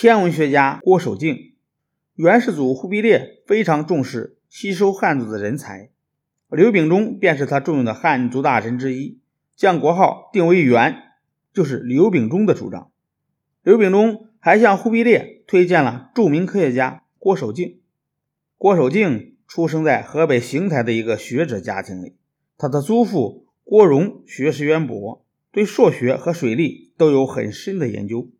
天文学家郭守敬。元世祖忽必烈非常重视吸收汉族的人才，刘秉忠便是他重用的汉族大臣之一，将国号定为元，就是刘秉忠的主张。刘秉忠还向忽必烈推荐了著名科学家郭守敬。郭守敬出生在河北邢台的一个学者家庭里，他的祖父郭荣学识渊博，对数学和水利都有很深的研究。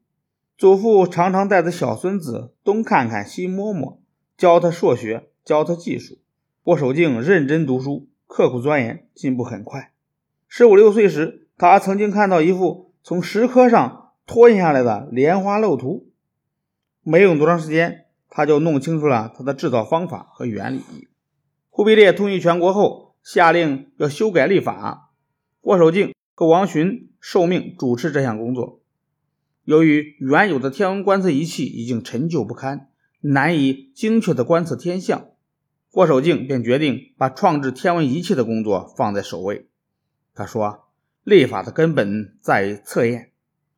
祖父常常带着小孙子东看看西摸摸，教他数学，教他技术。郭守敬认真读书，刻苦钻研，进步很快。十五六岁时，他曾经看到一幅从石刻上拖印下来的莲花漏图，没用多长时间，他就弄清楚了它的制造方法和原理。忽必烈统一全国后，下令要修改历法，郭守敬和王洵受命主持这项工作。由于原有的天文观测仪器已经陈旧不堪，难以精确地观测天象，郭守敬便决定把创制天文仪器的工作放在首位。他说：“历法的根本在于测验，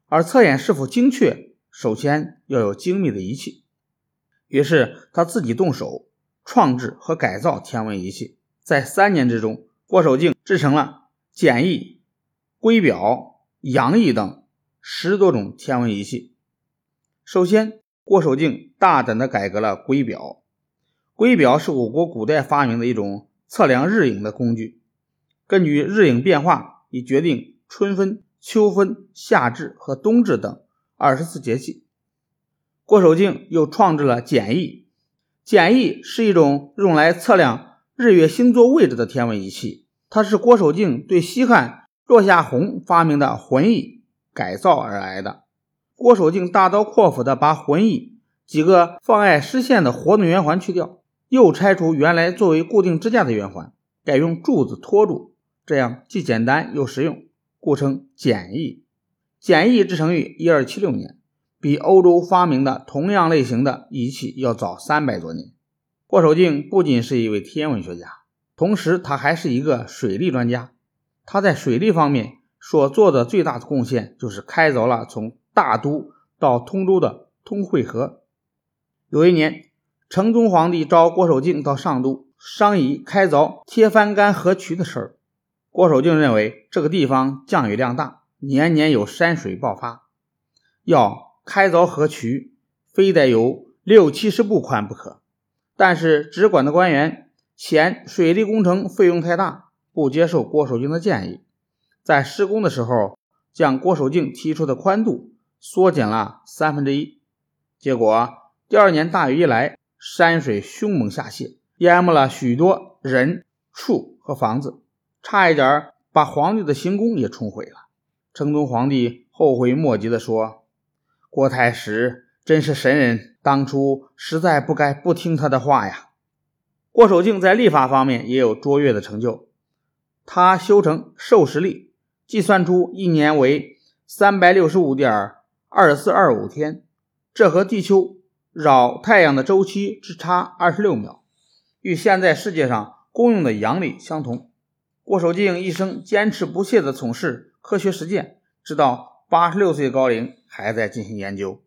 而测验是否精确，首先要有精密的仪器。”于是他自己动手创制和改造天文仪器。在三年之中，郭守敬制成了简易、圭表、阳易等。十多种天文仪器。首先，郭守敬大胆地改革了圭表。圭表是我国古代发明的一种测量日影的工具，根据日影变化以决定春分、秋分、夏至和冬至等二十四节气。郭守敬又创制了简易。简易是一种用来测量日月星座位置的天文仪器，它是郭守敬对西汉骆夏宏发明的浑仪。改造而来的。郭守敬大刀阔斧地把浑翼几个妨碍视线的活动圆环去掉，又拆除原来作为固定支架的圆环，改用柱子托住，这样既简单又实用，故称简易。简易制成于一二七六年，比欧洲发明的同样类型的仪器要早三百多年。郭守敬不仅是一位天文学家，同时他还是一个水利专家。他在水利方面。所做的最大的贡献就是开凿了从大都到通州的通惠河。有一年，成宗皇帝召郭守敬到上都商议开凿贴帆干河渠的事儿。郭守敬认为这个地方降雨量大，年年有山水爆发，要开凿河渠，非得有六七十步宽不可。但是直管的官员嫌水利工程费用太大，不接受郭守敬的建议。在施工的时候，将郭守敬提出的宽度缩减了三分之一。结果第二年大雨一来，山水凶猛下泻，淹没了许多人畜和房子，差一点把皇帝的行宫也冲毁了。成宗皇帝后悔莫及地说：“郭太史真是神人，当初实在不该不听他的话呀。”郭守敬在立法方面也有卓越的成就，他修成授时历。计算出一年为三百六十五点二四二五天，这和地球绕太阳的周期只差二十六秒，与现在世界上公用的阳历相同。郭守敬一生坚持不懈地从事科学实践，直到八十六岁高龄还在进行研究。